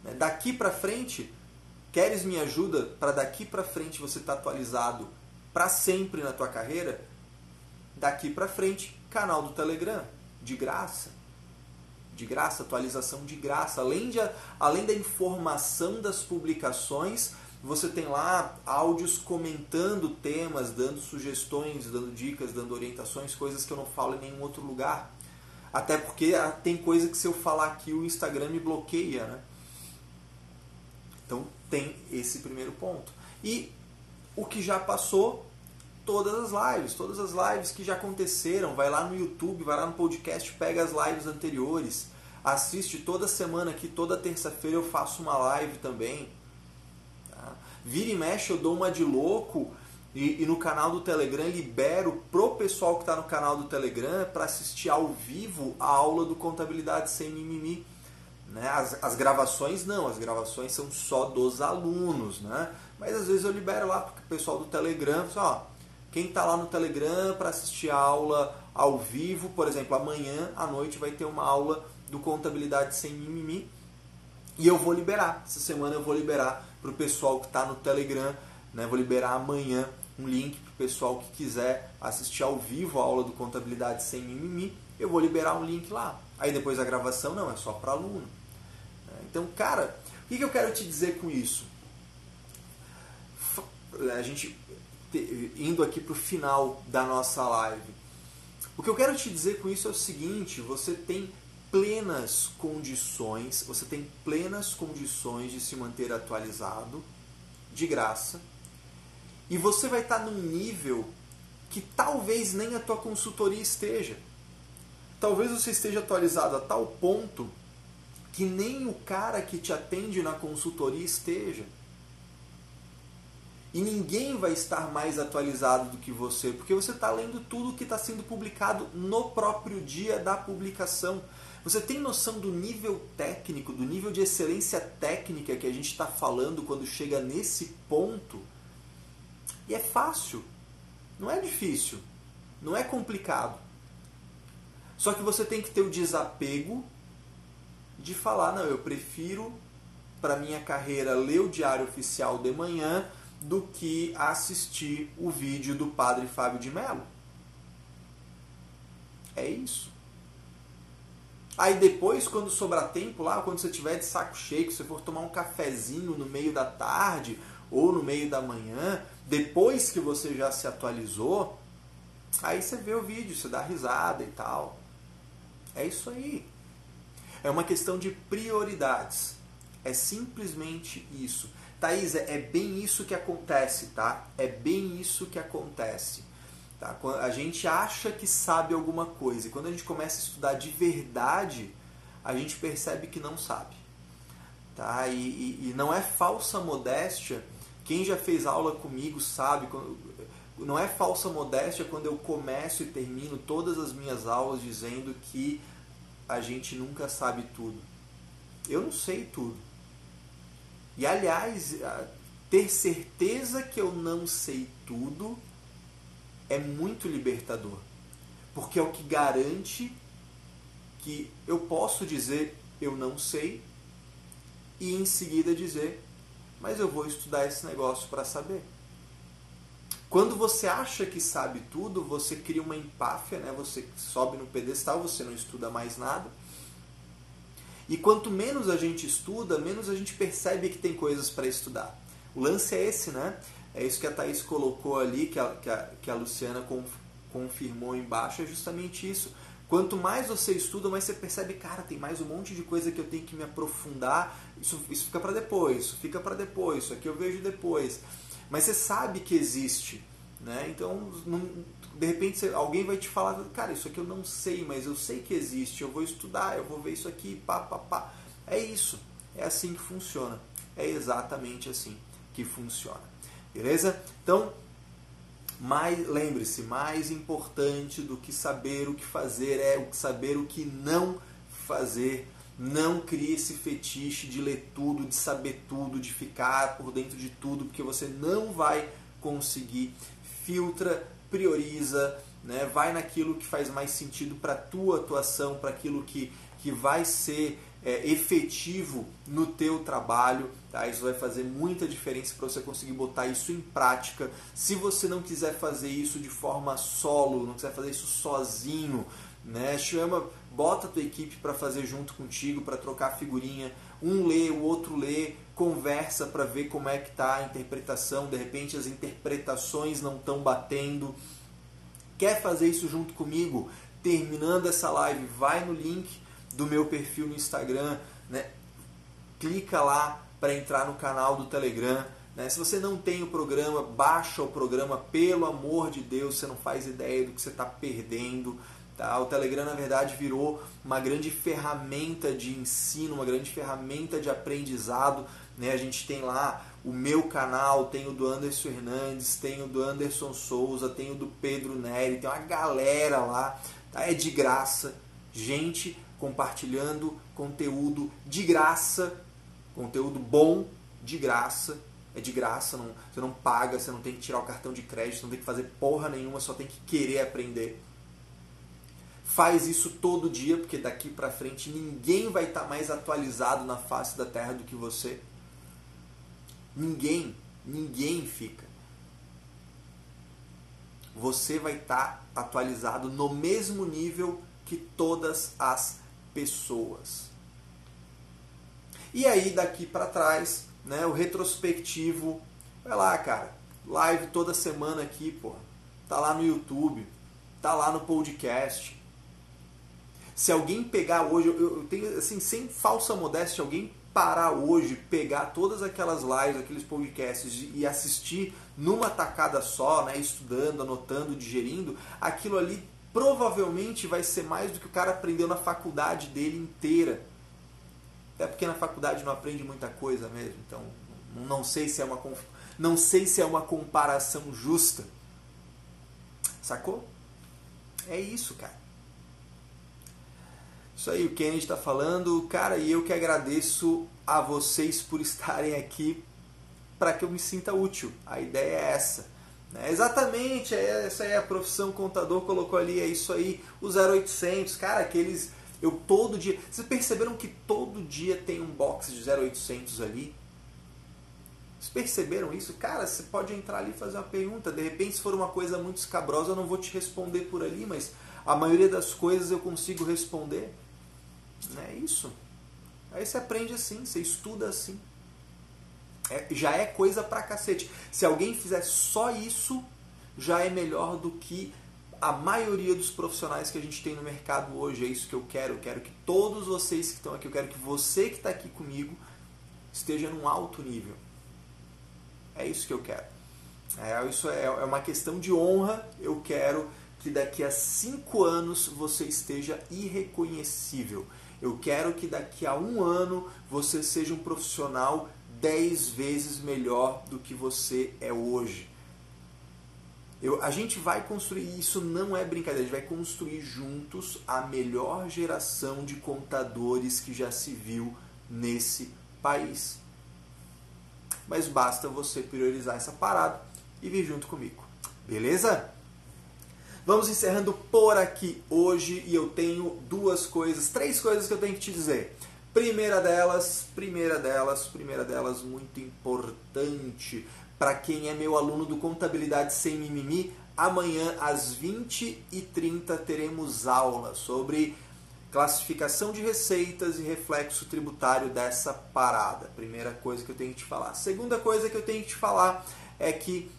Speaker 1: Né? Daqui para frente, queres minha ajuda para daqui para frente você estar tá atualizado para sempre na tua carreira? Daqui para frente, canal do Telegram, de graça. De graça, atualização de graça. Além, de, além da informação das publicações, você tem lá áudios comentando temas, dando sugestões, dando dicas, dando orientações, coisas que eu não falo em nenhum outro lugar. Até porque ah, tem coisa que se eu falar aqui o Instagram me bloqueia, né? Então tem esse primeiro ponto. E o que já passou, todas as lives, todas as lives que já aconteceram, vai lá no YouTube, vai lá no podcast, pega as lives anteriores, assiste toda semana aqui, toda terça-feira eu faço uma live também. Tá? Vira e mexe, eu dou uma de louco e, e, no canal do Telegram libero pro pessoal que está no canal do Telegram para assistir ao vivo a aula do Contabilidade Sem Mimimi. Né? As, as gravações não, as gravações são só dos alunos, né? Mas às vezes eu libero lá para o pessoal do Telegram, ó, quem está lá no Telegram para assistir a aula ao vivo, por exemplo, amanhã à noite vai ter uma aula do Contabilidade Sem Mimimi e eu vou liberar. Essa semana eu vou liberar para o pessoal que está no Telegram, né? Vou liberar amanhã um link para o pessoal que quiser assistir ao vivo a aula do Contabilidade Sem Mimimi. Eu vou liberar um link lá. Aí depois a gravação não, é só para aluno. Então, cara, o que eu quero te dizer com isso? A gente indo aqui para o final da nossa live. O que eu quero te dizer com isso é o seguinte: você tem plenas condições, você tem plenas condições de se manter atualizado, de graça, e você vai estar num nível que talvez nem a tua consultoria esteja. Talvez você esteja atualizado a tal ponto que nem o cara que te atende na consultoria esteja. E ninguém vai estar mais atualizado do que você, porque você está lendo tudo que está sendo publicado no próprio dia da publicação. Você tem noção do nível técnico, do nível de excelência técnica que a gente está falando quando chega nesse ponto? E é fácil, não é difícil, não é complicado. Só que você tem que ter o desapego de falar, não, eu prefiro para minha carreira ler o diário oficial de manhã do que assistir o vídeo do padre Fábio de Mello. É isso. Aí depois, quando sobrar tempo lá, quando você tiver de saco cheio, você for tomar um cafezinho no meio da tarde ou no meio da manhã, depois que você já se atualizou, aí você vê o vídeo, você dá risada e tal. É isso aí. É uma questão de prioridades. É simplesmente isso. Thaís, é, é bem isso que acontece, tá? É bem isso que acontece. Tá? A gente acha que sabe alguma coisa e quando a gente começa a estudar de verdade, a gente percebe que não sabe. Tá? E, e, e não é falsa modéstia. Quem já fez aula comigo sabe. Não é falsa modéstia quando eu começo e termino todas as minhas aulas dizendo que a gente nunca sabe tudo. Eu não sei tudo. E aliás, ter certeza que eu não sei tudo é muito libertador. Porque é o que garante que eu posso dizer eu não sei e em seguida dizer, mas eu vou estudar esse negócio para saber. Quando você acha que sabe tudo, você cria uma empáfia, né? você sobe no pedestal, você não estuda mais nada. E quanto menos a gente estuda, menos a gente percebe que tem coisas para estudar. O lance é esse, né? É isso que a Thaís colocou ali, que a, que a, que a Luciana confirmou embaixo, é justamente isso. Quanto mais você estuda, mais você percebe, cara, tem mais um monte de coisa que eu tenho que me aprofundar. Isso, isso fica para depois, isso fica para depois, isso aqui eu vejo depois mas você sabe que existe. Né? Então, não, de repente, você, alguém vai te falar, cara, isso aqui eu não sei, mas eu sei que existe, eu vou estudar, eu vou ver isso aqui, pá, pá, pá. É isso. É assim que funciona. É exatamente assim que funciona. Beleza? Então, mais, lembre-se, mais importante do que saber o que fazer é saber o que não fazer não crie esse fetiche de ler tudo, de saber tudo, de ficar por dentro de tudo, porque você não vai conseguir. Filtra, prioriza, né? vai naquilo que faz mais sentido para a tua atuação, para aquilo que, que vai ser é, efetivo no teu trabalho. Tá? Isso vai fazer muita diferença para você conseguir botar isso em prática. Se você não quiser fazer isso de forma solo, não quiser fazer isso sozinho, né? chama, bota a tua equipe para fazer junto contigo, para trocar figurinha. Um lê, o outro lê, conversa para ver como é que está a interpretação. De repente as interpretações não estão batendo. Quer fazer isso junto comigo? Terminando essa live, vai no link do meu perfil no Instagram, né? clica lá para entrar no canal do Telegram. Né? Se você não tem o programa, baixa o programa, pelo amor de Deus, você não faz ideia do que você está perdendo. Tá? O Telegram, na verdade, virou uma grande ferramenta de ensino, uma grande ferramenta de aprendizado. Né? A gente tem lá o meu canal, tem o do Anderson Hernandes, tem o do Anderson Souza, tem o do Pedro Neri, tem uma galera lá. Tá? É de graça. Gente compartilhando conteúdo de graça, conteúdo bom de graça. É de graça, não, você não paga, você não tem que tirar o cartão de crédito, não tem que fazer porra nenhuma, só tem que querer aprender. Faz isso todo dia, porque daqui para frente ninguém vai estar tá mais atualizado na face da Terra do que você. Ninguém, ninguém fica. Você vai estar tá atualizado no mesmo nível que todas as pessoas. E aí daqui para trás, né, o retrospectivo, vai lá, cara, live toda semana aqui, pô. Tá lá no YouTube, tá lá no podcast. Se alguém pegar hoje, eu, eu tenho assim, sem falsa modéstia, alguém parar hoje, pegar todas aquelas lives, aqueles podcasts e assistir numa tacada só, né, estudando, anotando, digerindo, aquilo ali provavelmente vai ser mais do que o cara aprendeu na faculdade dele inteira. Até porque na faculdade não aprende muita coisa mesmo, então não sei se é uma não sei se é uma comparação justa. Sacou? É isso, cara. Isso aí, o Kennedy está falando, cara, e eu que agradeço a vocês por estarem aqui para que eu me sinta útil. A ideia é essa né? Exatamente, é, essa é a profissão contador colocou ali, é isso aí, o 0800, cara, aqueles. Eu todo dia. Vocês perceberam que todo dia tem um box de 0800 ali? Vocês perceberam isso? Cara, você pode entrar ali e fazer uma pergunta. De repente, se for uma coisa muito escabrosa, eu não vou te responder por ali, mas a maioria das coisas eu consigo responder. É isso. Aí você aprende assim, você estuda assim é, já é coisa pra cacete. Se alguém fizer só isso, já é melhor do que a maioria dos profissionais que a gente tem no mercado hoje. É isso que eu quero. Eu quero que todos vocês que estão aqui, eu quero que você que está aqui comigo esteja num alto nível. É isso que eu quero. É, isso é, é uma questão de honra. Eu quero que daqui a cinco anos você esteja irreconhecível. Eu quero que daqui a um ano você seja um profissional 10 vezes melhor do que você é hoje. Eu, a gente vai construir, isso não é brincadeira, a gente vai construir juntos a melhor geração de contadores que já se viu nesse país. Mas basta você priorizar essa parada e vir junto comigo. Beleza? Vamos encerrando por aqui hoje e eu tenho duas coisas, três coisas que eu tenho que te dizer. Primeira delas, primeira delas, primeira delas, muito importante para quem é meu aluno do Contabilidade Sem Mimimi, amanhã às 20h30 teremos aula sobre classificação de receitas e reflexo tributário dessa parada. Primeira coisa que eu tenho que te falar. Segunda coisa que eu tenho que te falar é que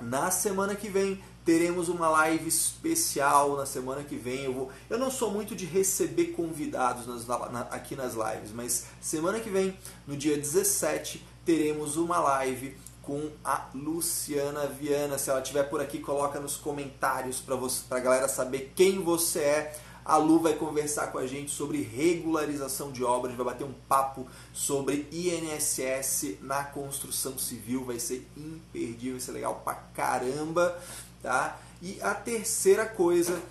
Speaker 1: na semana que vem teremos uma live especial na semana que vem. Eu, vou, eu não sou muito de receber convidados nas, na, aqui nas lives, mas semana que vem, no dia 17, teremos uma live com a Luciana Viana. Se ela estiver por aqui, coloca nos comentários para a galera saber quem você é. A Lu vai conversar com a gente sobre regularização de obras, vai bater um papo sobre INSS na construção civil, vai ser imperdível, vai ser legal pra caramba tá? E a terceira coisa,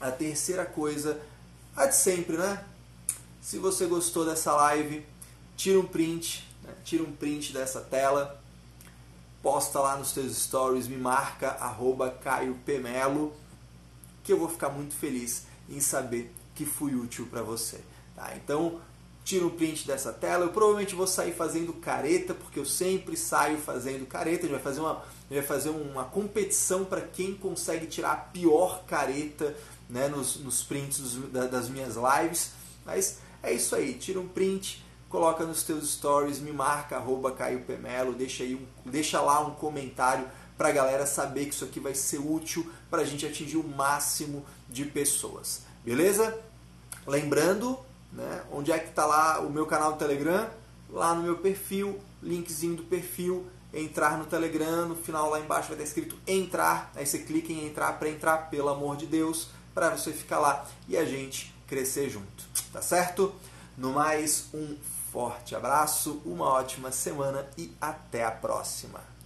Speaker 1: a terceira coisa, a de sempre, né? Se você gostou dessa live, tira um print, né? tira um print dessa tela, posta lá nos teus stories, me marca arroba Caio Pemelo, que eu vou ficar muito feliz em saber que fui útil para você. Tá? Então, tira um print dessa tela. Eu provavelmente vou sair fazendo careta, porque eu sempre saio fazendo careta. A gente vai fazer uma, vai fazer uma competição para quem consegue tirar a pior careta né, nos, nos prints dos, das minhas lives. Mas é isso aí, tira um print, coloca nos teus stories, me marca, arroba Caio Pemelo, deixa, aí um, deixa lá um comentário para a galera saber que isso aqui vai ser útil para a gente atingir o máximo de pessoas. Beleza? Lembrando, né, onde é que está lá o meu canal do Telegram? Lá no meu perfil, linkzinho do perfil, entrar no Telegram, no final lá embaixo vai estar escrito entrar, aí você clica em entrar para entrar, pelo amor de Deus, para você ficar lá e a gente crescer junto, tá certo? No mais, um forte abraço, uma ótima semana e até a próxima.